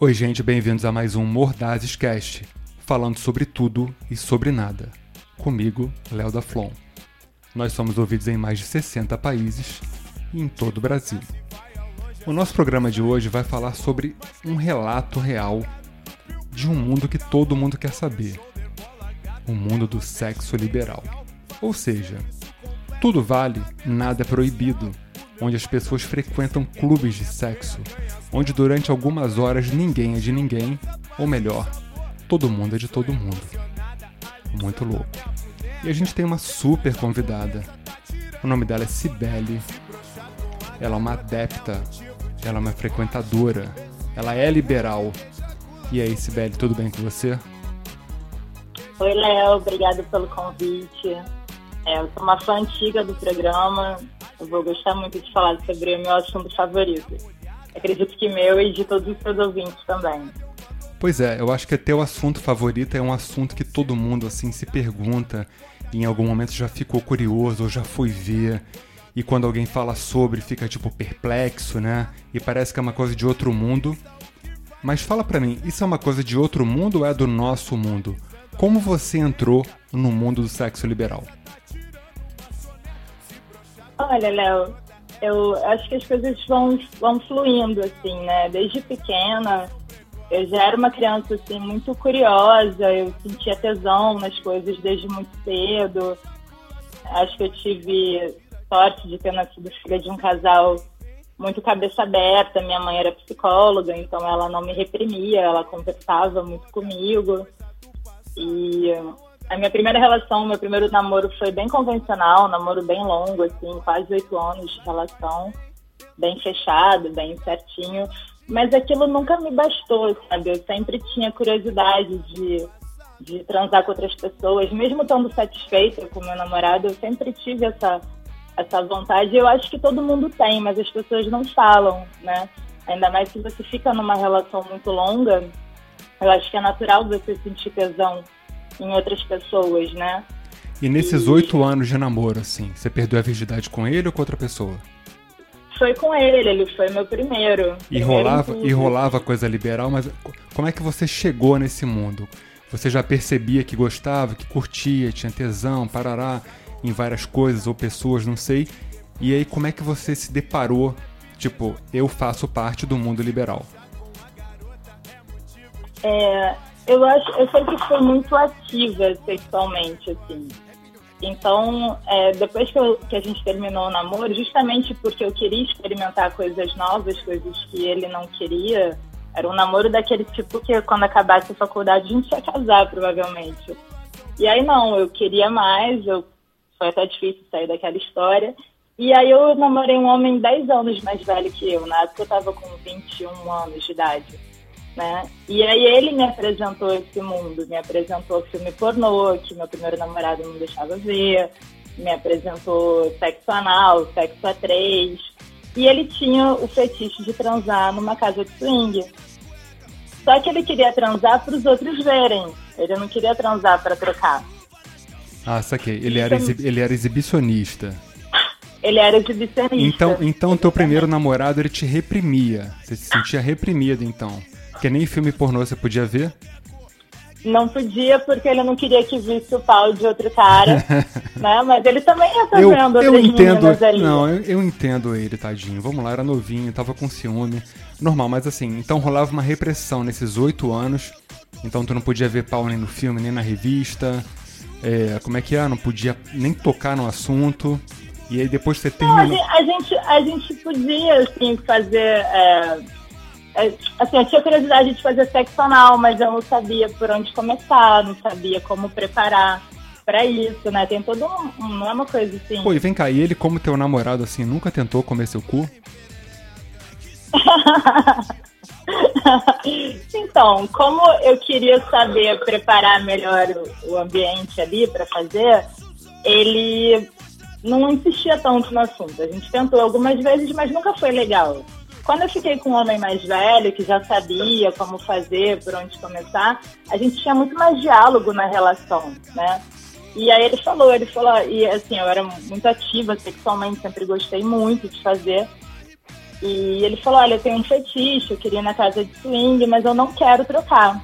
Oi, gente, bem-vindos a mais um Mordazes Cast, falando sobre tudo e sobre nada. Comigo, Léo da Flon. Nós somos ouvidos em mais de 60 países e em todo o Brasil. O nosso programa de hoje vai falar sobre um relato real de um mundo que todo mundo quer saber: o mundo do sexo liberal. Ou seja, tudo vale, nada é proibido onde as pessoas frequentam clubes de sexo, onde durante algumas horas ninguém é de ninguém, ou melhor, todo mundo é de todo mundo. Muito louco. E a gente tem uma super convidada. O nome dela é Cibele. Ela é uma adepta, ela é uma frequentadora, ela é liberal. E aí, Cibele, tudo bem com você? Oi, Léo, obrigada pelo convite. É, eu sou uma fã antiga do programa, eu vou gostar muito de falar sobre o meu assunto favorito. Acredito que meu e de todos os seus ouvintes também. Pois é, eu acho que teu assunto favorito é um assunto que todo mundo assim se pergunta, em algum momento já ficou curioso ou já foi ver. E quando alguém fala sobre, fica tipo perplexo, né? E parece que é uma coisa de outro mundo. Mas fala pra mim, isso é uma coisa de outro mundo ou é do nosso mundo? Como você entrou no mundo do sexo liberal? Olha, Léo, eu acho que as coisas vão, vão fluindo, assim, né? Desde pequena, eu já era uma criança, assim, muito curiosa, eu sentia tesão nas coisas desde muito cedo. Acho que eu tive sorte de ter nascido filha de um casal muito cabeça aberta. Minha mãe era psicóloga, então ela não me reprimia, ela conversava muito comigo. E a minha primeira relação, meu primeiro namoro foi bem convencional, um namoro bem longo, assim, quase oito anos de relação, bem fechado, bem certinho. Mas aquilo nunca me bastou, sabe? Eu sempre tinha curiosidade de, de transar com outras pessoas, mesmo estando satisfeita com meu namorado, eu sempre tive essa, essa vontade. Eu acho que todo mundo tem, mas as pessoas não falam, né? Ainda mais se você fica numa relação muito longa, eu acho que é natural você sentir tesão em outras pessoas, né? E nesses oito anos de namoro, assim, você perdeu a virgindade com ele ou com outra pessoa? Foi com ele, ele foi meu primeiro. E primeiro rolava, e rolava coisa liberal, mas como é que você chegou nesse mundo? Você já percebia que gostava, que curtia, tinha tesão, parará em várias coisas ou pessoas, não sei. E aí como é que você se deparou, tipo, eu faço parte do mundo liberal? É, eu acho, eu sempre fui muito ativa sexualmente, assim. Então, é, depois que, eu, que, a gente terminou o namoro, justamente porque eu queria experimentar coisas novas, coisas que ele não queria, era um namoro daquele tipo que quando acabasse a faculdade a gente ia casar, provavelmente. E aí não, eu queria mais, eu, foi até difícil sair daquela história. E aí eu namorei um homem 10 anos mais velho que eu, na época eu tava com 21 anos de idade né? E aí ele me apresentou esse mundo, me apresentou filme pornô, que meu primeiro namorado não deixava ver, me apresentou sexo anal, sexo a três, e ele tinha o fetiche de transar numa casa de swing. Só que ele queria transar para os outros verem, ele não queria transar para trocar. Ah, saquei. Ele era, ele era exibicionista. Ele era exibicionista. Então, então teu primeiro namorado ele te reprimia. Você se sentia reprimida, então. Que nem filme pornô você podia ver? Não podia porque ele não queria que visse o pau de outro cara, né? Mas ele também ia estar eu, vendo eu entendo, ali. Não, eu, eu, entendo ele, tadinho. Vamos lá, era novinho, tava com ciúme. Normal, mas assim, então rolava uma repressão nesses oito anos. Então tu não podia ver pau nem no filme, nem na revista. É, como é que é? Não podia nem tocar no assunto. E aí depois você terminou... Não, a, gente, a gente podia, assim, fazer... É, assim, eu tinha curiosidade de fazer sexo anal, mas eu não sabia por onde começar, não sabia como preparar para isso, né? Tem todo um, um, não é uma coisa assim. Pô, e vem cá, e ele como teu namorado assim, nunca tentou comer seu cu? então, como eu queria saber preparar melhor o, o ambiente ali para fazer, ele não insistia tanto no assunto. A gente tentou algumas vezes, mas nunca foi legal. Quando eu fiquei com um homem mais velho, que já sabia como fazer, por onde começar, a gente tinha muito mais diálogo na relação, né? E aí ele falou, ele falou, e assim, eu era muito ativa sexualmente, sempre gostei muito de fazer. E ele falou, olha, eu tenho um fetiche, eu queria ir na casa de swing, mas eu não quero trocar.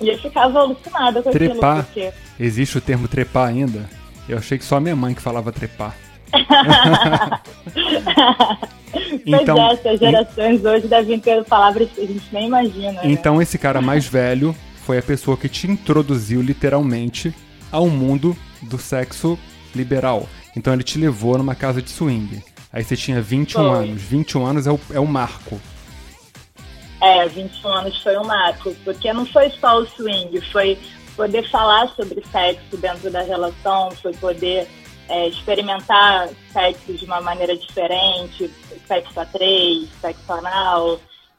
E eu ficava alucinada com trepar. aquilo. Porque... Existe o termo trepar ainda? Eu achei que só a minha mãe que falava trepar. então, pois é, essas gerações hoje devem ter palavras que a gente nem imagina. Né? Então esse cara mais velho foi a pessoa que te introduziu literalmente ao mundo do sexo liberal. Então ele te levou numa casa de swing. Aí você tinha 21 foi. anos. 21 anos é o, é o marco. É, 21 anos foi o marco, porque não foi só o swing, foi poder falar sobre sexo dentro da relação, foi poder é, experimentar sexo de uma maneira diferente, sexo a três, sexo anal.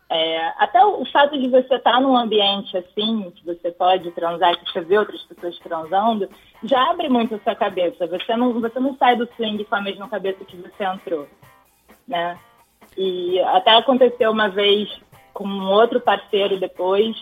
É, até o, fato de você estar num ambiente assim, que você pode transar, que você vê outras pessoas transando, já abre muito a sua cabeça. Você não, você não sai do swing com a mesma cabeça que você entrou, né? E até aconteceu uma vez com um outro parceiro depois,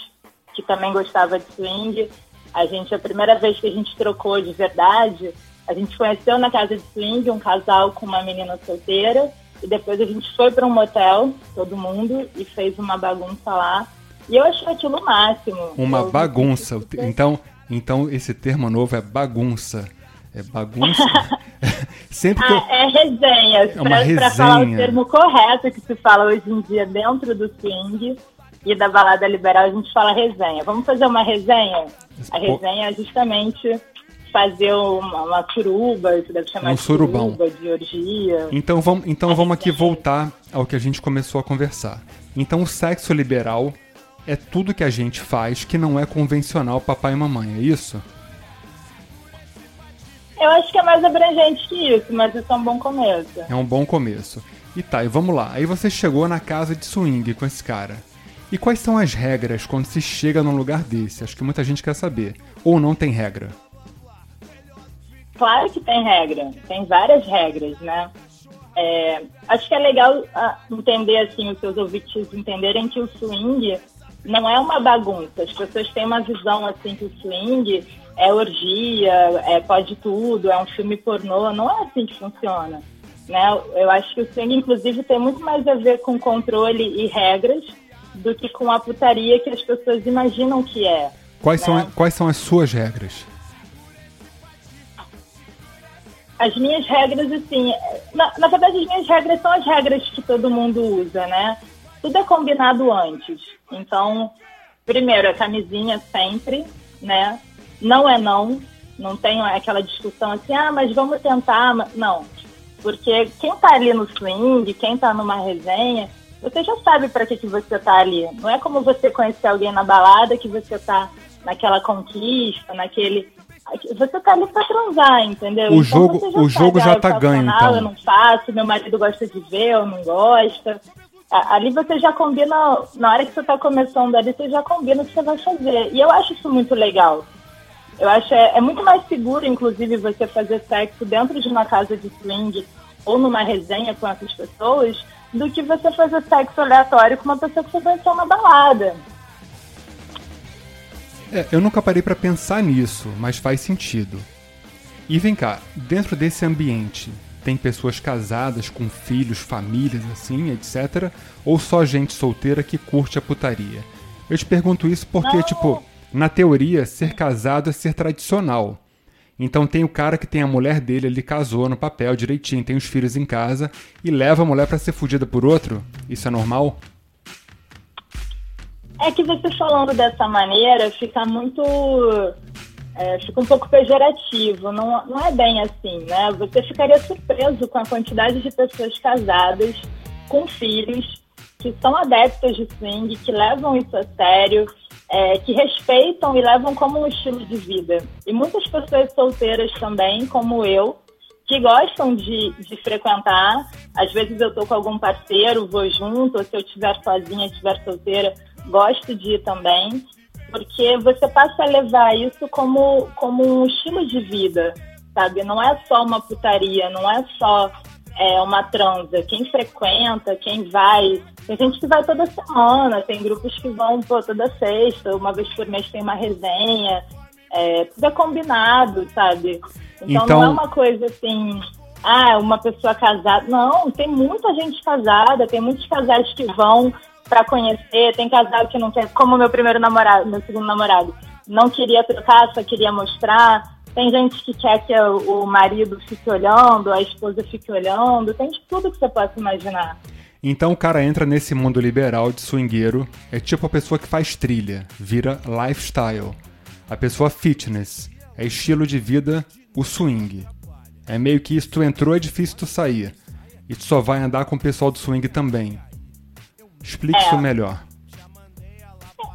que também gostava de swing. A gente, a primeira vez que a gente trocou de verdade, a gente conheceu na casa de swing um casal com uma menina solteira e depois a gente foi para um motel, todo mundo, e fez uma bagunça lá. E eu achei aquilo o máximo. Uma eu bagunça. Então, então esse termo novo é bagunça. É bagunça. Sempre que eu... ah, é resenha. É uma resenha. Para falar o termo correto que se fala hoje em dia dentro do swing e da balada liberal, a gente fala resenha. Vamos fazer uma resenha? A resenha é justamente fazer uma, uma suruba, isso deve chamar um de surubão. suruba, de orgia. Então vamos, então vamos aqui voltar ao que a gente começou a conversar. Então o sexo liberal é tudo que a gente faz que não é convencional papai e mamãe, é isso? Eu acho que é mais abrangente que isso, mas isso é um bom começo. É um bom começo. E tá, e vamos lá. Aí você chegou na casa de swing com esse cara. E quais são as regras quando se chega num lugar desse? Acho que muita gente quer saber. Ou não tem regra? Claro que tem regra, tem várias regras, né? É, acho que é legal ah, entender, assim, os seus ouvintes entenderem que o swing não é uma bagunça. As pessoas têm uma visão, assim, que o swing é orgia, é pode tudo, é um filme pornô. Não é assim que funciona, né? Eu acho que o swing, inclusive, tem muito mais a ver com controle e regras do que com a putaria que as pessoas imaginam que é. Quais, né? são, quais são as suas regras? As minhas regras, assim, na, na, verdade as minhas regras são as regras que todo mundo usa, né? Tudo é combinado antes. Então, primeiro, a camisinha sempre, né? Não é não, não tem aquela discussão assim, ah, mas vamos tentar. Não, porque quem tá ali no swing, quem tá numa resenha, você já sabe para que, que você tá ali. Não é como você conhecer alguém na balada que você tá naquela conquista, naquele você tá ali pra transar, entendeu? O então jogo, já o jogo já tá ganho, então. Eu não faço, meu marido gosta de ver, eu não gosta. Ali você já combina, na hora que você tá começando ali, você já combina o que você vai fazer. E eu acho isso muito legal. Eu acho é, é muito mais seguro, inclusive, você fazer sexo dentro de uma casa de swing ou numa resenha com essas pessoas do que você fazer sexo aleatório com uma pessoa que você conheceu na balada. É, eu nunca parei para pensar nisso, mas faz sentido. E vem cá, dentro desse ambiente, tem pessoas casadas com filhos, famílias assim, etc. Ou só gente solteira que curte a putaria? Eu te pergunto isso porque, Não. tipo, na teoria, ser casado é ser tradicional. Então tem o cara que tem a mulher dele, ele casou no papel direitinho, tem os filhos em casa e leva a mulher para ser fudida por outro? Isso é normal? É que você falando dessa maneira fica muito. É, fica um pouco pejorativo, não, não é bem assim, né? Você ficaria surpreso com a quantidade de pessoas casadas, com filhos, que são adeptos de swing, que levam isso a sério, é, que respeitam e levam como um estilo de vida. E muitas pessoas solteiras também, como eu, que gostam de, de frequentar. Às vezes eu tô com algum parceiro, vou junto, ou se eu estiver sozinha, estiver solteira, gosto de ir também, porque você passa a levar isso como, como um estilo de vida, sabe? Não é só uma putaria, não é só é, uma transa. Quem frequenta, quem vai. Tem gente que vai toda semana, tem grupos que vão pô, toda sexta, uma vez por mês tem uma resenha. É, tudo é combinado, sabe? Então, então não é uma coisa assim ah, uma pessoa casada. Não, tem muita gente casada, tem muitos casais que vão para conhecer, tem casal que não quer, como meu primeiro namorado, meu segundo namorado, não queria trocar, só queria mostrar. Tem gente que quer que o marido fique olhando, a esposa fique olhando, tem de tudo que você possa imaginar. Então o cara entra nesse mundo liberal de swingueiro, é tipo a pessoa que faz trilha, vira lifestyle. A pessoa fitness, é estilo de vida, o swing. É meio que isso, tu entrou, é difícil tu sair. E tu só vai andar com o pessoal do swing também. Explique é. isso melhor.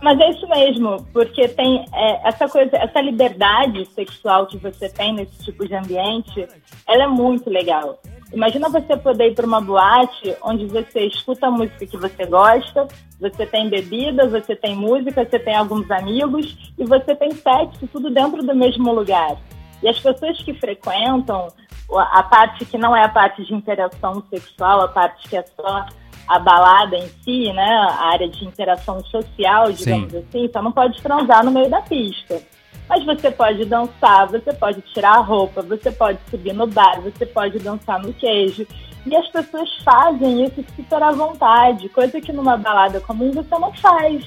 Mas é isso mesmo, porque tem é, essa coisa, essa liberdade sexual que você tem nesse tipo de ambiente, ela é muito legal. Imagina você poder ir para uma boate onde você escuta a música que você gosta, você tem bebida, você tem música, você tem alguns amigos e você tem sexo, tudo dentro do mesmo lugar. E as pessoas que frequentam a parte que não é a parte de interação sexual, a parte que é só a balada em si, né, a área de interação social, digamos Sim. assim, então não pode transar no meio da pista. Mas você pode dançar, você pode tirar a roupa, você pode subir no bar, você pode dançar no queijo. E as pessoas fazem isso super à vontade, coisa que numa balada comum você não faz.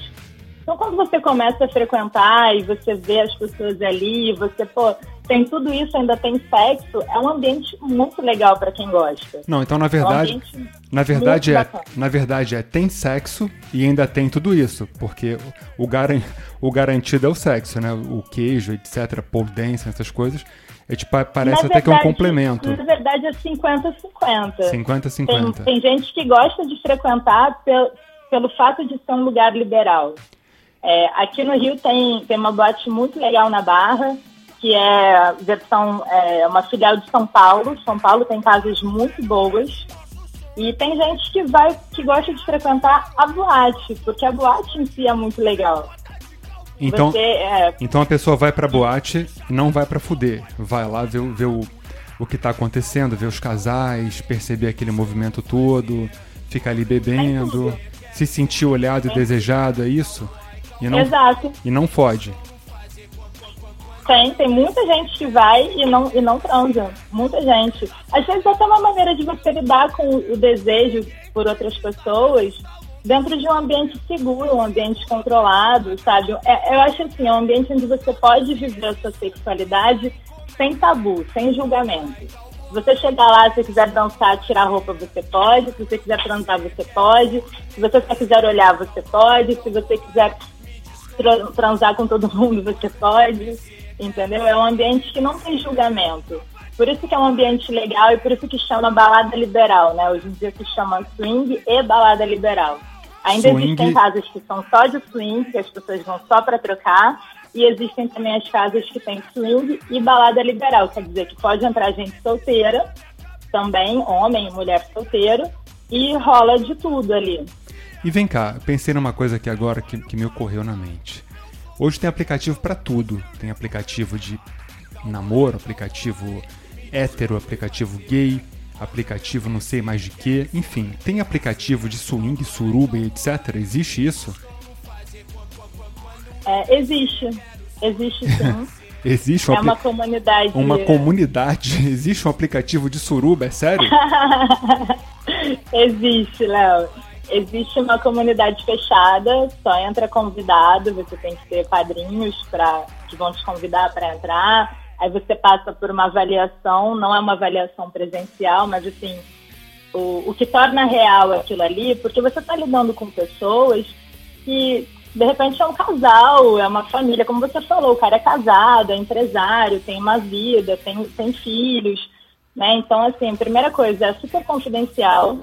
Então, quando você começa a frequentar e você vê as pessoas ali, você, pô, tem tudo isso, ainda tem sexo, é um ambiente muito legal para quem gosta. Não, então na verdade, é um na verdade é, na verdade é tem sexo e ainda tem tudo isso, porque o, garan, o garantido é o sexo, né? O queijo, etc, pole dance, essas coisas. É tipo, parece até que é um complemento. Na verdade é 50-50. 50-50. Tem, tem, gente que gosta de frequentar pelo, pelo fato de ser um lugar liberal. É, aqui no Rio tem, tem uma boate muito legal na Barra, que é versão é uma filial de São Paulo. São Paulo tem casas muito boas. E tem gente que vai, que gosta de frequentar a boate, porque a boate em si é muito legal. Então, Você, é... então a pessoa vai pra boate e não vai pra fuder. Vai lá ver, ver o, o que tá acontecendo, ver os casais, perceber aquele movimento todo, ficar ali bebendo, se sentir olhado e desejado, é isso? E não, Exato. E não fode. Tem, tem muita gente que vai e não, e não transa. Muita gente. Às vezes até uma maneira de você lidar com o desejo por outras pessoas dentro de um ambiente seguro, um ambiente controlado, sabe? É, eu acho assim, é um ambiente onde você pode viver a sua sexualidade sem tabu, sem julgamento. Se você chegar lá, se quiser dançar, tirar roupa, você pode. Se você quiser transar, você pode. Se você só quiser olhar, você pode. Se você quiser transar com todo mundo, você pode entendeu? É um ambiente que não tem julgamento. Por isso que é um ambiente legal e por isso que chama balada liberal, né? Hoje em dia se chama swing e balada liberal. Ainda swing. existem casas que são só de swing, que as pessoas vão só para trocar, e existem também as casas que tem swing e balada liberal, quer dizer que pode entrar gente solteira, também homem e mulher solteiro, e rola de tudo ali. E vem cá, pensei numa coisa aqui agora que, que me ocorreu na mente. Hoje tem aplicativo para tudo. Tem aplicativo de namoro, aplicativo hétero, aplicativo gay, aplicativo não sei mais de que. Enfim, tem aplicativo de swing, suruba e etc. Existe isso? É, existe. Existe sim. Existe um é uma comunidade. Uma comunidade. Existe um aplicativo de suruba, é sério? existe, Léo existe uma comunidade fechada, só entra convidado, você tem que ter padrinhos pra, que vão te convidar para entrar. Aí você passa por uma avaliação, não é uma avaliação presencial, mas assim, o, o que torna real aquilo ali, porque você está lidando com pessoas que de repente é um casal, é uma família, como você falou, o cara é casado, é empresário, tem uma vida, tem, tem filhos, né? Então, assim, a primeira coisa é super confidencial,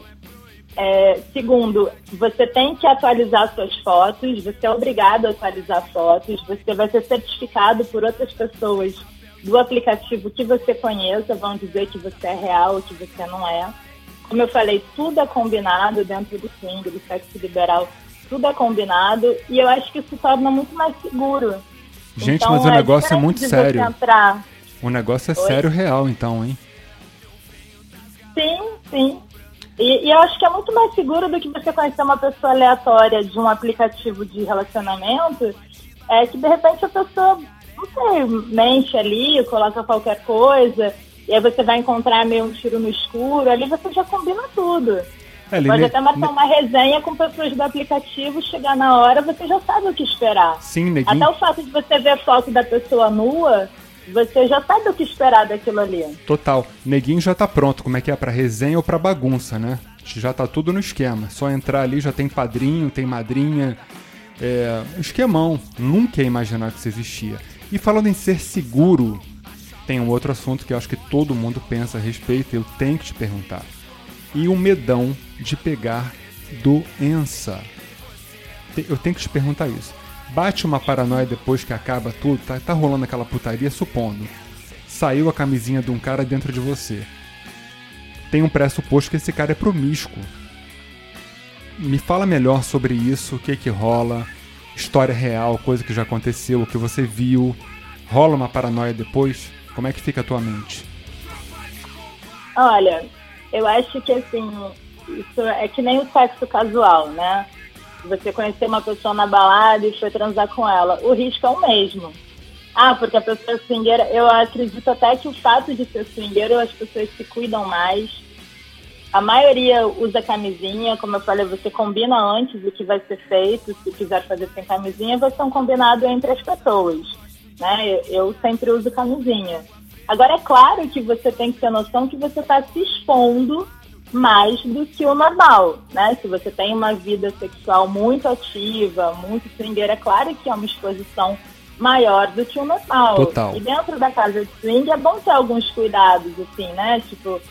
é, segundo, você tem que atualizar suas fotos, você é obrigado a atualizar fotos, você vai ser certificado por outras pessoas do aplicativo que você conheça, vão dizer que você é real ou que você não é. Como eu falei, tudo é combinado dentro do swing, do sexo liberal, tudo é combinado e eu acho que isso torna muito mais seguro. Gente, então, mas o é negócio é muito sério. Entrar... O negócio é Oi? sério real, então, hein? Sim, sim. E, e, eu acho que é muito mais seguro do que você conhecer uma pessoa aleatória de um aplicativo de relacionamento, é que de repente a pessoa, não sei, mente ali, coloca qualquer coisa. e aí você vai encontrar meio um tiro no escuro, ali você já combina tudo. É, Pode até marcar uma resenha com pessoas do aplicativo, chegar na hora, você já sabe o que esperar. Sim, neguinho. Até o fato de você ver a foto da pessoa nua, você já sabe o que esperar daquilo ali. Total. Neguinho já tá pronto, como é que é? Pra resenha ou pra bagunça, né? Já tá tudo no esquema. Só entrar ali, já tem padrinho, tem madrinha. É, esquemão. Nunca ia imaginar que isso existia. E falando em ser seguro, tem um outro assunto que eu acho que todo mundo pensa a respeito e eu tenho que te perguntar. E o medão de pegar doença. Eu tenho que te perguntar isso. Bate uma paranoia depois que acaba tudo, tá, tá rolando aquela putaria, supondo. Saiu a camisinha de um cara dentro de você. Tem um pressuposto que esse cara é promíscuo. Me fala melhor sobre isso, o que que rola, história real, coisa que já aconteceu, o que você viu. Rola uma paranoia depois? Como é que fica a tua mente? Olha, eu acho que assim, isso é que nem o sexo casual, né? Você conhecer uma pessoa na balada e foi transar com ela, o risco é o mesmo. Ah, porque a pessoa é swingueira, eu acredito até que o fato de ser swingueiro, as pessoas se cuidam mais. A maioria usa camisinha, como eu falei, você combina antes o que vai ser feito, se quiser fazer sem camisinha, vai ser um combinado entre as pessoas. Né? Eu sempre uso camisinha. Agora, é claro que você tem que ter noção que você está se expondo mais do que o normal, né? Se você tem uma vida sexual muito ativa, muito swingueira, é claro que é uma exposição maior do que o normal. Total. E dentro da casa de swing é bom ter alguns cuidados, assim, né? Tipo,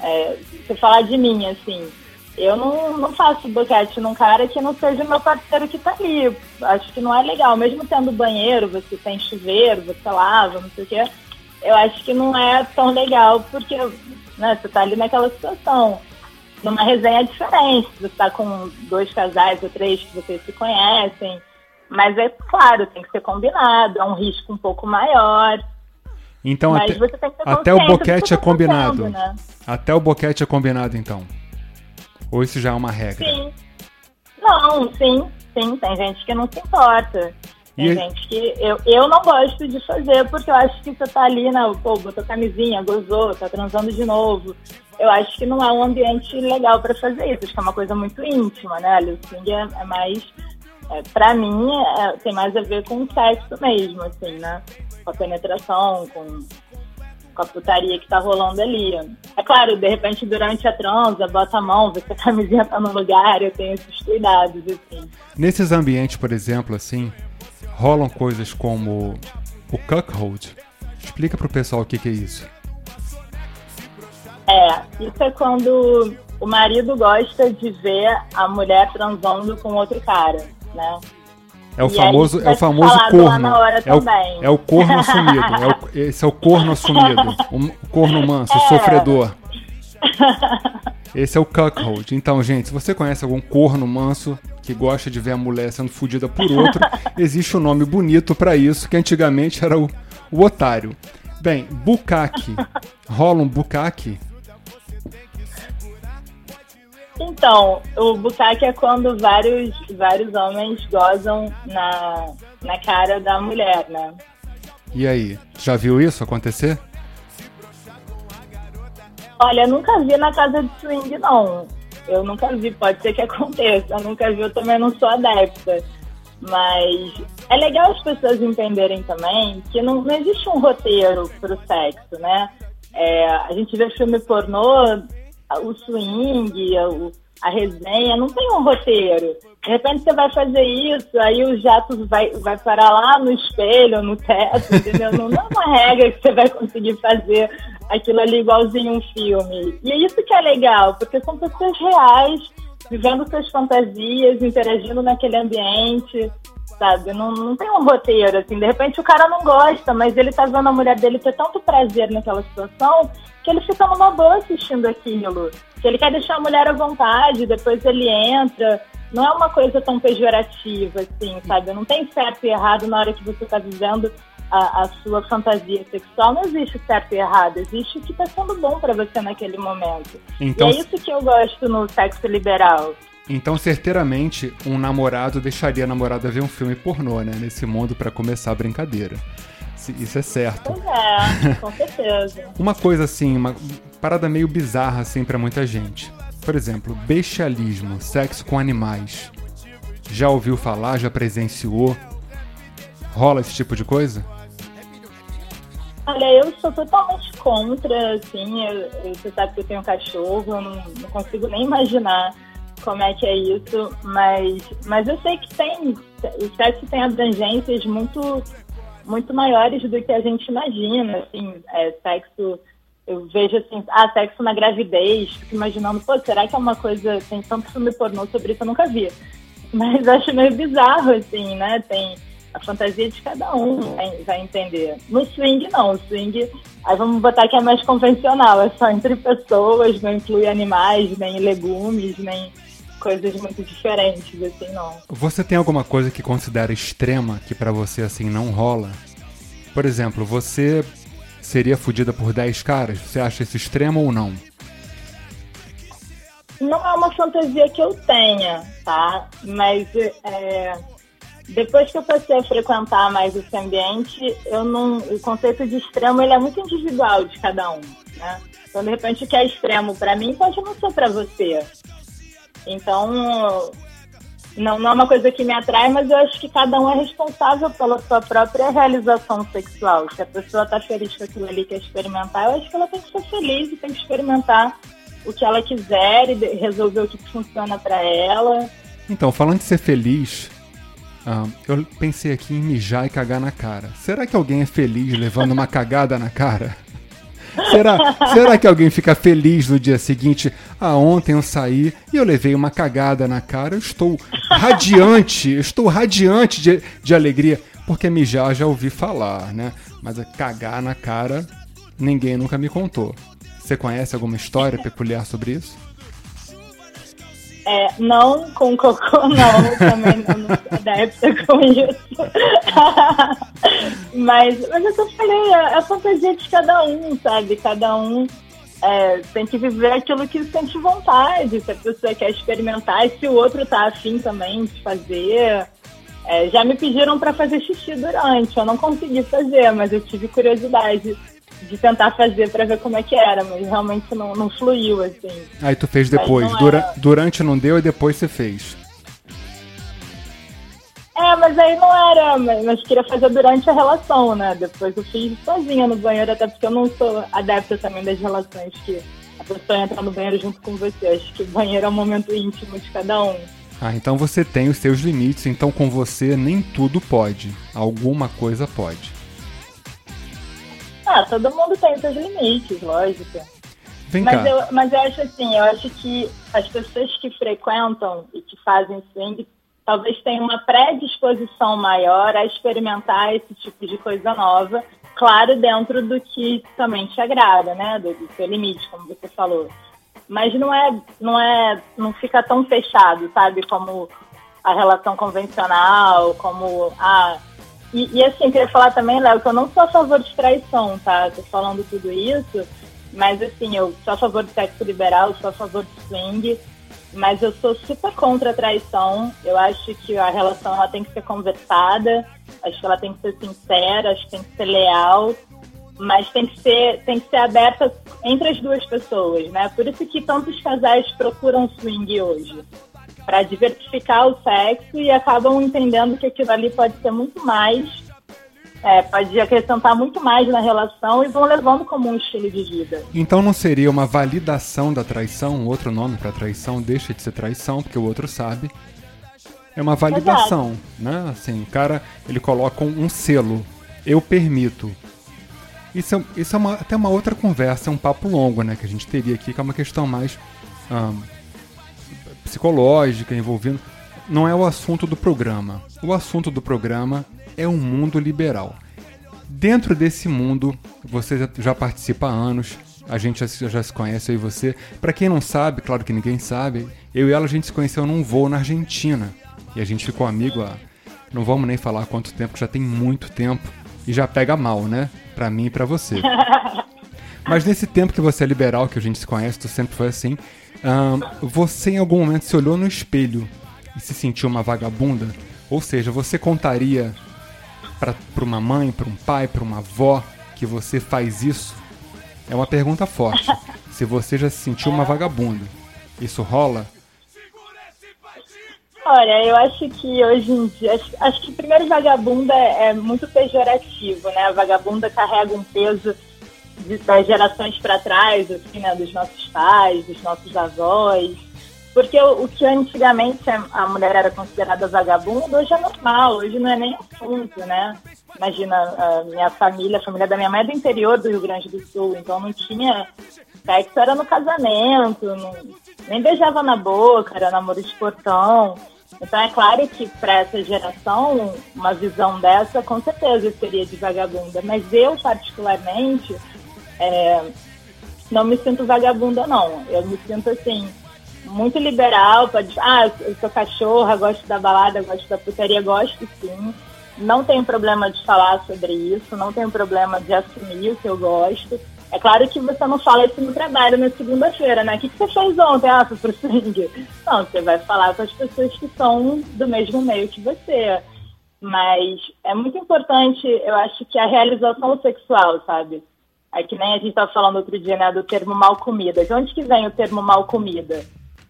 é, se falar de mim, assim, eu não, não faço boquete num cara que não seja meu parceiro que tá ali. Acho que não é legal. Mesmo tendo banheiro, você tem chuveiro, você lava, não sei o quê. Eu acho que não é tão legal, porque né? Você tá ali naquela situação. Numa resenha diferente, você tá com dois casais ou três que vocês se conhecem. Mas é claro, tem que ser combinado, é um risco um pouco maior. Então até, até o boquete é tá combinado. Né? Até o boquete é combinado, então. Ou isso já é uma regra? Sim. Não, sim, sim. Tem gente que não se importa. Tem e... gente que eu, eu não gosto de fazer, porque eu acho que você tá ali, né? Pô, botou camisinha, gozou, tá transando de novo. Eu acho que não é um ambiente legal para fazer isso. Acho que é uma coisa muito íntima, né? O swing é, é mais. É, pra mim, é, tem mais a ver com o sexo mesmo, assim, né? Com a penetração, com, com a putaria que tá rolando ali. É claro, de repente, durante a transa, bota a mão, vê se a camisinha tá no lugar, eu tenho esses cuidados, assim. Nesses ambientes, por exemplo, assim, rolam coisas como o cuckold. Explica pro pessoal o que, que é isso. É, isso é quando o marido gosta de ver a mulher transando com outro cara, né? É o e famoso, é o famoso corno. É o, é o corno assumido. É o, esse é o corno assumido. O corno manso, é. sofredor. Esse é o cuckold. Então, gente, se você conhece algum corno manso que gosta de ver a mulher sendo fodida por outro, existe um nome bonito para isso, que antigamente era o, o otário. Bem, bucaque. Rola um bucaque? Então, o bucaque é quando vários, vários homens gozam na, na cara da mulher, né? E aí, já viu isso acontecer? Olha, nunca vi na casa de swing, não. Eu nunca vi, pode ser que aconteça. Eu nunca vi, eu também não sou adepta. Mas é legal as pessoas entenderem também que não, não existe um roteiro pro sexo, né? É, a gente vê filme pornô, o swing, o, a resenha, não tem um roteiro. De repente você vai fazer isso, aí o jato vai, vai parar lá no espelho, no teto, entendeu? Não, é uma regra que você vai conseguir fazer aquilo ali igualzinho um filme. E é isso que é legal, porque são pessoas reais, vivendo suas fantasias, interagindo naquele ambiente, sabe? Não, não tem um roteiro, assim. De repente o cara não gosta, mas ele tá vendo a mulher dele ter tanto prazer naquela situação que ele fica numa boa assistindo aquilo. Que ele quer deixar a mulher à vontade, depois ele entra. Não é uma coisa tão pejorativa, assim, sabe? Não tem certo e errado na hora que você tá vivendo a, a, sua fantasia sexual, não existe certo e errado, existe o que está sendo bom para você naquele momento. Então, e é isso que eu gosto no sexo liberal. Então, certeiramente, um namorado deixaria a namorada ver um filme pornô, né? Nesse mundo para começar a brincadeira. Isso é certo. Pois é, com certeza. uma coisa assim, uma parada meio bizarra assim para muita gente. Por exemplo, bestialismo, sexo com animais. Já ouviu falar, já presenciou? Rola esse tipo de coisa? Olha, eu sou totalmente contra, assim, eu, eu, você sabe que eu tenho um cachorro, eu não, não, consigo nem imaginar como é que é isso, mas, mas eu sei que tem, o sexo tem abrangências muito, muito maiores do que a gente imagina, assim, é, sexo, eu vejo assim, ah, sexo na gravidez, fico imaginando, pô, será que é uma coisa, tem tanto filme pornô sobre isso, eu nunca vi, mas acho meio bizarro, assim, né, tem a fantasia de cada um vai, entender. No swing, não. O swing, aí vamos botar que é mais convencional, é só entre pessoas, não inclui animais, nem legumes, nem coisas muito diferentes, assim, não. Você tem alguma coisa que considera extrema que para você, assim, não rola? Por exemplo, você seria fodida por 10 caras? Você acha isso extremo ou não? Não é uma fantasia que eu tenha, tá? Mas é, depois que eu passei a frequentar mais esse ambiente, eu não, o conceito de extremo ele é muito individual de cada um, né? Então, de repente, o que é extremo para mim pode não ser para você. Então, não, não é uma coisa que me atrai, mas eu acho que cada um é responsável pela sua própria realização sexual. Se a pessoa está feliz com aquilo ali, quer experimentar, eu acho que ela tem que ser feliz e tem que experimentar o que ela quiser e resolver o que funciona para ela. Então, falando de ser feliz, ah, eu pensei aqui em mijar e cagar na cara. Será que alguém é feliz levando uma cagada na cara? Será, será que alguém fica feliz no dia seguinte? Ah, ontem eu saí e eu levei uma cagada na cara. Eu estou radiante, eu estou radiante de, de alegria. Porque mijar já ouvi falar, né? Mas cagar na cara, ninguém nunca me contou. Você conhece alguma história peculiar sobre isso? É, não com cocô, não, também não, sou adepta com isso. mas, mas eu só falei, é a fantasia de cada um, sabe? Cada um é, tem que viver aquilo que sente vontade, se a pessoa quer experimentar, e se o outro tá afim também de fazer. É, já me pediram para fazer xixi durante, eu não consegui fazer, mas eu tive curiosidade de tentar fazer para ver como é que era, mas realmente não, não fluiu, assim. Aí tu fez depois. Dura, era... Durante não deu e depois você fez. É, mas aí não era, mas, mas, queria fazer durante a relação, né? Depois eu fiz sozinha no banheiro, até porque eu não sou adepta também das relações que a pessoa entra no banheiro junto com você. Acho que o banheiro é um momento íntimo de cada um. Ah, então você tem os seus limites, então com você nem tudo pode. Alguma coisa pode. Ah, todo mundo tem seus limites, lógico. Vem mas, cá. Eu, mas eu acho assim, eu acho que as pessoas que frequentam e que fazem swing talvez tenham uma predisposição maior a experimentar esse tipo de coisa nova, claro, dentro do que também te agrada, né? Do, do seu limite, como você falou. Mas não é, não é, não fica tão fechado, sabe? Como a relação convencional, como ah, e, e assim, queria falar também, Léo, que eu não sou a favor de traição, tá? Tô falando tudo isso, mas assim, eu sou a favor de sexo liberal, sou a favor de swing, mas eu sou super contra a traição. Eu acho que a relação ela tem que ser conversada, acho que ela tem que ser sincera, acho que tem que ser leal, mas tem que ser, tem que ser aberta entre as duas pessoas, né? Por isso que tantos casais procuram swing hoje para diversificar o sexo e acabam entendendo que aquilo ali pode ser muito mais, é, pode acrescentar muito mais na relação e vão levando como um estilo de vida. Então não seria uma validação da traição, outro nome para traição deixa de ser traição, porque o outro sabe. É uma validação, Exato. né? Assim, o cara, ele coloca um, selo. Eu permito. Isso é, isso é uma, até uma outra conversa, é um papo longo, né? Que a gente teria aqui, que é uma questão mais um, psicológica envolvendo. Não é o assunto do programa. O assunto do programa é um mundo liberal. Dentro desse mundo, você já participa há anos, a gente já, se conhece, e você. Para quem não sabe, claro que ninguém sabe, eu e ela a gente se conheceu num voo na Argentina. E a gente ficou amigo há. Não vamos nem falar quanto tempo, já tem muito tempo. E já pega mal, né? Pra mim e pra você. Mas nesse tempo que você é liberal, que a gente se conhece, tu sempre foi assim, você em algum momento se olhou no espelho e se sentiu uma vagabunda? Ou seja, você contaria para uma mãe, para um pai, para uma avó que você faz isso? É uma pergunta forte. Se você já se sentiu uma vagabunda, isso rola? Olha, eu acho que hoje em dia, acho, acho que primeiro vagabunda é, é muito pejorativo, né? A vagabunda carrega um peso das gerações para trás, assim, né? Dos nossos pais, dos nossos avós. Porque o, o, que antigamente a mulher era considerada vagabunda, hoje é normal, hoje não é nem assunto, né? Imagina, a minha família, a família da minha mãe é do interior do Rio Grande do Sul, então não tinha sexo, era no casamento, não, nem beijava na boca, era namoro de portão. Então é claro que para essa geração, uma visão dessa com certeza seria de vagabunda. Mas eu, particularmente, é, não me sinto vagabunda, não. Eu me sinto assim, muito liberal, pode, ah, eu sou cachorra, gosto da balada, gosto da putaria, gosto sim. Não tenho problema de falar sobre isso, não tenho problema de assumir o que eu gosto. É claro que você não fala isso no trabalho na segunda-feira, né? O que, que você fez ontem? Ah, fui pro swing. Não, você vai falar com as pessoas que são do mesmo meio que você. Mas é muito importante, eu acho que a realização sexual, sabe? É que nem a gente estava falando outro dia, né, do termo mal comida. De onde que vem o termo mal comida?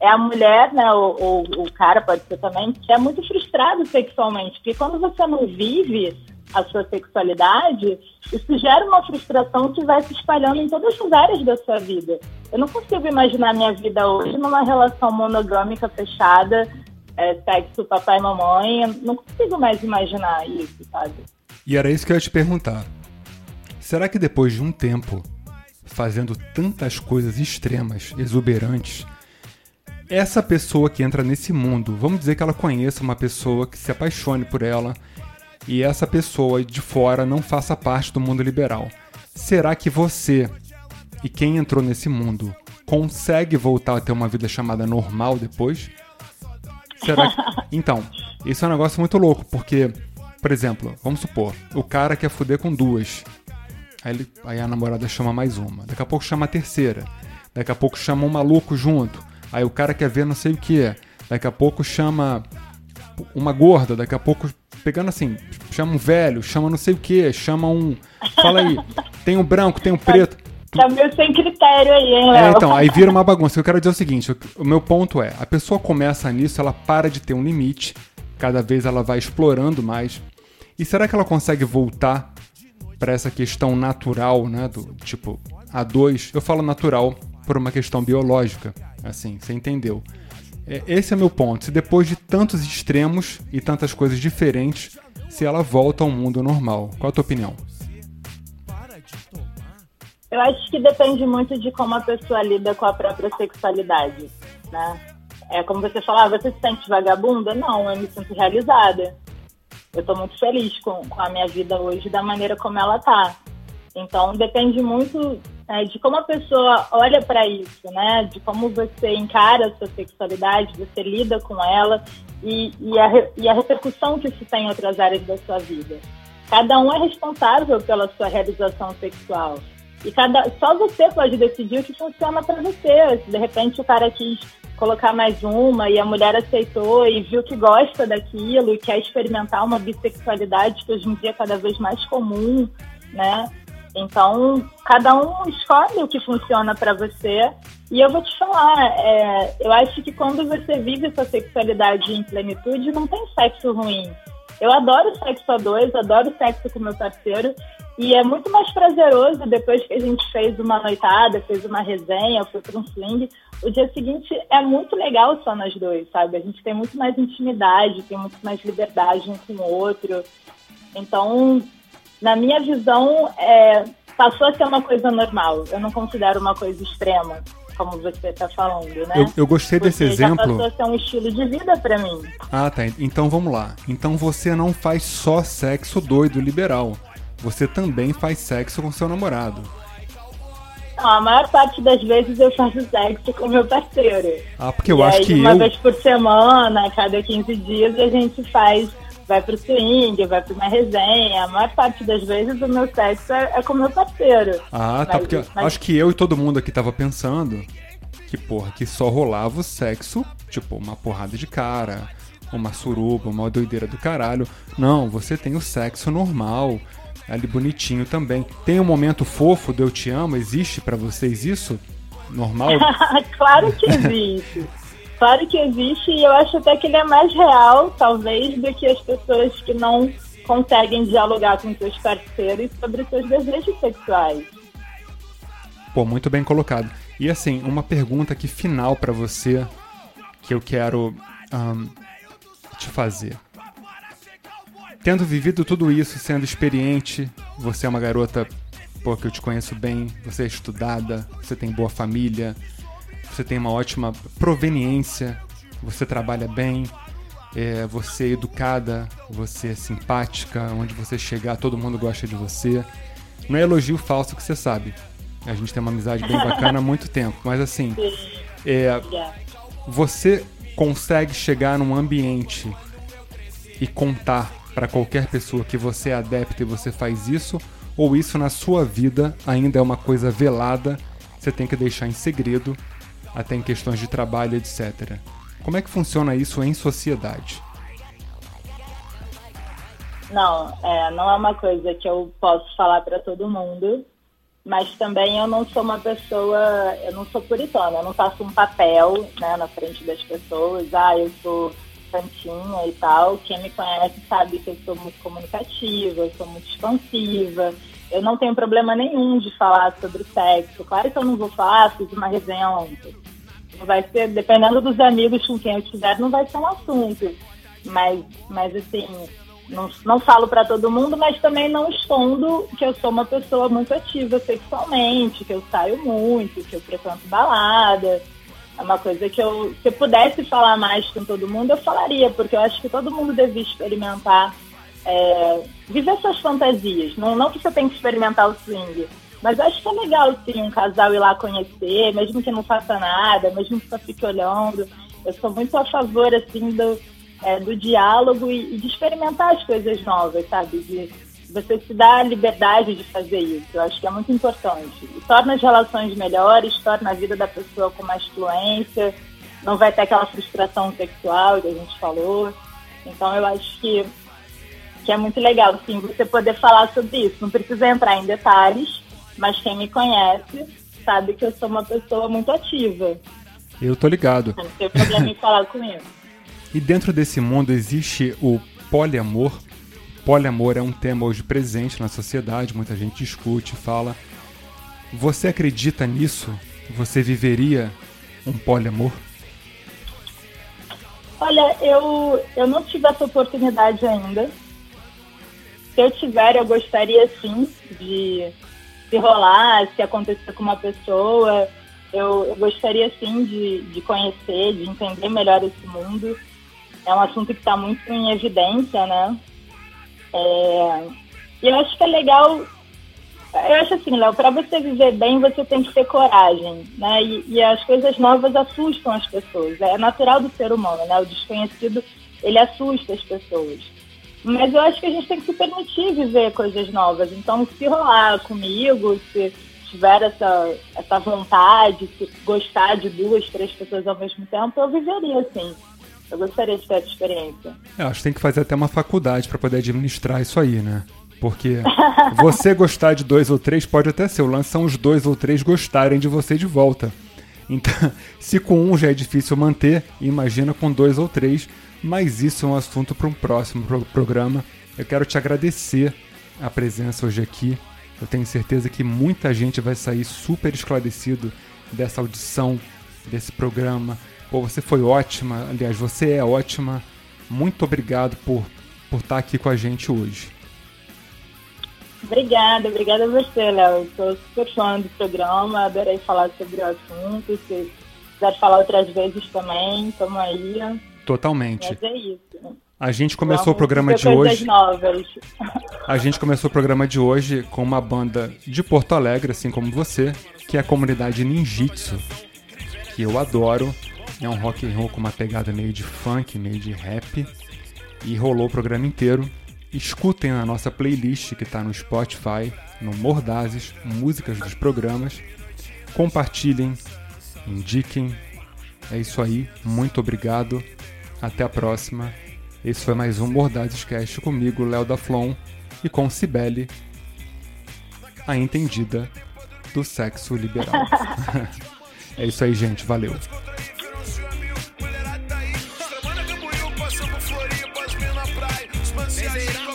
é a mulher, né, ou, ou, o cara pode ser também, que é muito frustrado sexualmente, porque quando você não vive a sua sexualidade, isso gera uma frustração que vai se espalhando em todas as áreas da sua vida. Eu não consigo imaginar minha vida hoje numa relação monogâmica fechada, é, sexo papai e mamãe, eu não consigo mais imaginar isso, sabe? E era isso que eu ia te perguntar. Será que depois de um tempo, fazendo tantas coisas extremas, exuberantes, essa pessoa que entra nesse mundo, vamos dizer que ela conheça uma pessoa que se apaixone por ela e essa pessoa de fora não faça parte do mundo liberal. Será que você e quem entrou nesse mundo consegue voltar a ter uma vida chamada normal depois? Será que... Então, isso é um negócio muito louco, porque, por exemplo, vamos supor, o cara quer fuder com duas. Aí, ele... Aí a namorada chama mais uma. Daqui a pouco chama a terceira. Daqui a pouco chama um maluco junto. Aí o cara quer ver não sei o que. Daqui a pouco chama uma gorda, daqui a pouco pegando assim, chama um velho, chama não sei o que, chama um. Fala aí, tem um branco, tem um preto. Tá meio sem critério aí, hein, Léo? É, então, aí vira uma bagunça. Eu quero dizer o seguinte: o meu ponto é, a pessoa começa nisso, ela para de ter um limite, cada vez ela vai explorando mais. E será que ela consegue voltar para essa questão natural, né? Do tipo, a dois? Eu falo natural por uma questão biológica. Assim, você entendeu? É, esse é meu ponto. Se depois de tantos extremos e tantas coisas diferentes, se ela volta ao mundo normal. Qual a tua opinião? Eu acho que depende muito de como a pessoa lida com a própria sexualidade, né? É como você falar, ah, você se sente vagabunda? Não, eu me sinto realizada. Eu estou muito feliz com, com a minha vida hoje, da maneira como ela tá. Então, depende muito é, de como a pessoa olha para isso, né? De como você encara a sua sexualidade, você lida com ela e, e, a, e a repercussão que isso tem em outras áreas da sua vida. Cada um é responsável pela sua realização sexual. E cada, só você pode decidir o que funciona para você. Se de repente o cara quis colocar mais uma e a mulher aceitou e viu que gosta daquilo e quer experimentar uma bissexualidade que hoje em dia é cada vez mais comum, né? Então, cada um escolhe o que funciona para você. E eu vou te falar, é, eu acho que quando você vive sua sexualidade em plenitude, não tem sexo ruim. Eu adoro sexo a dois, adoro sexo com meu parceiro. E é muito mais prazeroso depois que a gente fez uma noitada, fez uma resenha, foi para um swing. O dia seguinte é muito legal só nós dois, sabe? A gente tem muito mais intimidade, tem muito mais liberdade um com o outro. Então, na minha visão, é, passou a ser uma coisa normal. Eu não considero uma coisa extrema, como você está falando, né? Eu, eu gostei Porque desse exemplo. Passou a ser um estilo de vida para mim. Ah, tá. Então vamos lá. Então você não faz só sexo doido liberal. Você também faz sexo com seu namorado. Não, a maior parte das vezes eu faço sexo com meu parceiro. Ah, porque eu e acho aí, que uma eu... vez por semana, a cada 15 dias, a gente faz vai pro swing, vai pra uma resenha. A maior parte das vezes o meu sexo é, é com meu parceiro. Ah, tá. Mas, porque mas... acho que eu e todo mundo aqui tava pensando que, porra, que só rolava o sexo, tipo, uma porrada de cara, uma suruba, uma doideira do caralho. Não, você tem o sexo normal, ali bonitinho também. Tem um momento fofo do eu te amo, existe para vocês isso? Normal? claro que existe. claro que existe e eu acho até que ele é mais real, talvez, do que as pessoas que não conseguem dialogar com seus parceiros sobre seus desejos sexuais. Pô, muito bem colocado. E assim, uma pergunta aqui final para você que eu quero um, te fazer. Tendo vivido tudo isso, sendo experiente, você é uma garota pô, que eu te conheço bem, você é estudada, você tem boa família, você tem uma ótima proveniência, você trabalha bem, é, você é educada, você é simpática, onde você chegar todo mundo gosta de você. Não é elogio falso que você sabe. A gente tem uma amizade bem bacana há muito tempo, mas assim, é, você consegue chegar num ambiente e contar para qualquer pessoa que você é adepto e você faz isso, ou isso na sua vida ainda é uma coisa velada, você tem que deixar em segredo, até em questões de trabalho, etc. Como é que funciona isso em sociedade? Não, é, não é uma coisa que eu posso falar para todo mundo mas também eu não sou uma pessoa, eu não sou puritana, eu não faço um papel né, na frente das pessoas, ah, eu sou santinha e tal. Quem me conhece sabe que eu sou muito comunicativa, eu sou muito expansiva, eu não tenho problema nenhum de falar sobre sexo. Claro que eu não vou falar, fiz uma resenha ontem. Vai ser, dependendo dos amigos com quem eu estiver, não vai ser um assunto. Mas, mas assim, não, não falo para todo mundo, mas também não escondo que eu sou uma pessoa muito ativa sexualmente, que eu saio muito, que eu frequento balada. É uma coisa que eu, se eu pudesse falar mais com todo mundo, eu falaria, porque eu acho que todo mundo devia experimentar, é, viver suas fantasias. Não, não que você tem que experimentar o swing, mas eu acho que é legal, sim, um casal ir lá conhecer, mesmo que não faça nada, mesmo que só fique olhando. Eu sou muito a favor, assim, do, é, do diálogo e, e, de experimentar as coisas novas, sabe? De você se dar a liberdade de fazer isso. Eu acho que é muito importante. E torna as relações melhores, torna a vida da pessoa com mais fluência, não vai ter aquela frustração sexual que a gente falou. Então eu acho que, que é muito legal, sim, você poder falar sobre isso. Não precisa entrar em detalhes, mas quem me conhece sabe que eu sou uma pessoa muito ativa. Eu tô ligado. Não tem problema em falar com isso. E dentro desse mundo existe o poliamor. Poliamor é um tema hoje presente na sociedade, muita gente discute, fala. Você acredita nisso? Você viveria um poliamor? Olha, eu, eu não tive essa oportunidade ainda. Se eu tiver, eu gostaria sim de se rolar, se acontecer com uma pessoa. Eu, eu gostaria sim de, de conhecer, de entender melhor esse mundo é um assunto que está muito em evidência, né? É, eu acho que é legal. Eu acho assim, Léo, para você viver bem, você tem que ter coragem, né? E, e, as coisas novas assustam as pessoas. É natural do ser humano, né? O desconhecido, ele assusta as pessoas. Mas eu acho que a gente tem que se permitir viver coisas novas. Então, se rolar comigo, se tiver essa, essa vontade, se gostar de duas, três pessoas ao mesmo tempo, eu viveria assim. Eu gostaria de ter essa experiência. Eu acho que tem que fazer até uma faculdade para poder administrar isso aí, né? Porque você gostar de dois ou três pode até ser. O lance são os dois ou três gostarem de você de volta. Então, se com um já é difícil manter, imagina com dois ou três. Mas isso é um assunto para um próximo pro programa. Eu quero te agradecer a presença hoje aqui. Eu tenho certeza que muita gente vai sair super esclarecido dessa audição, desse programa, Pô, você foi ótima, aliás, você é ótima. Muito obrigado por, por estar aqui com a gente hoje. Obrigada, obrigada a você, Léo. Estou super fã do programa, adorei falar sobre o assunto. Se quiser falar outras vezes também, estamos aí. Totalmente. Mas é isso. A gente começou Vamos o programa de hoje. Novas. A gente começou o programa de hoje com uma banda de Porto Alegre, assim como você, que é a comunidade Ninjitsu, que eu adoro. É um rock and roll com uma pegada meio de funk, meio de rap. E rolou o programa inteiro. Escutem a nossa playlist que está no Spotify, no Mordazes, músicas dos programas. Compartilhem, indiquem. É isso aí. Muito obrigado. Até a próxima. Esse foi mais um Mordazes Cast comigo, Léo da Flon, e com Cibele, a entendida do sexo liberal. é isso aí, gente. Valeu. crazy.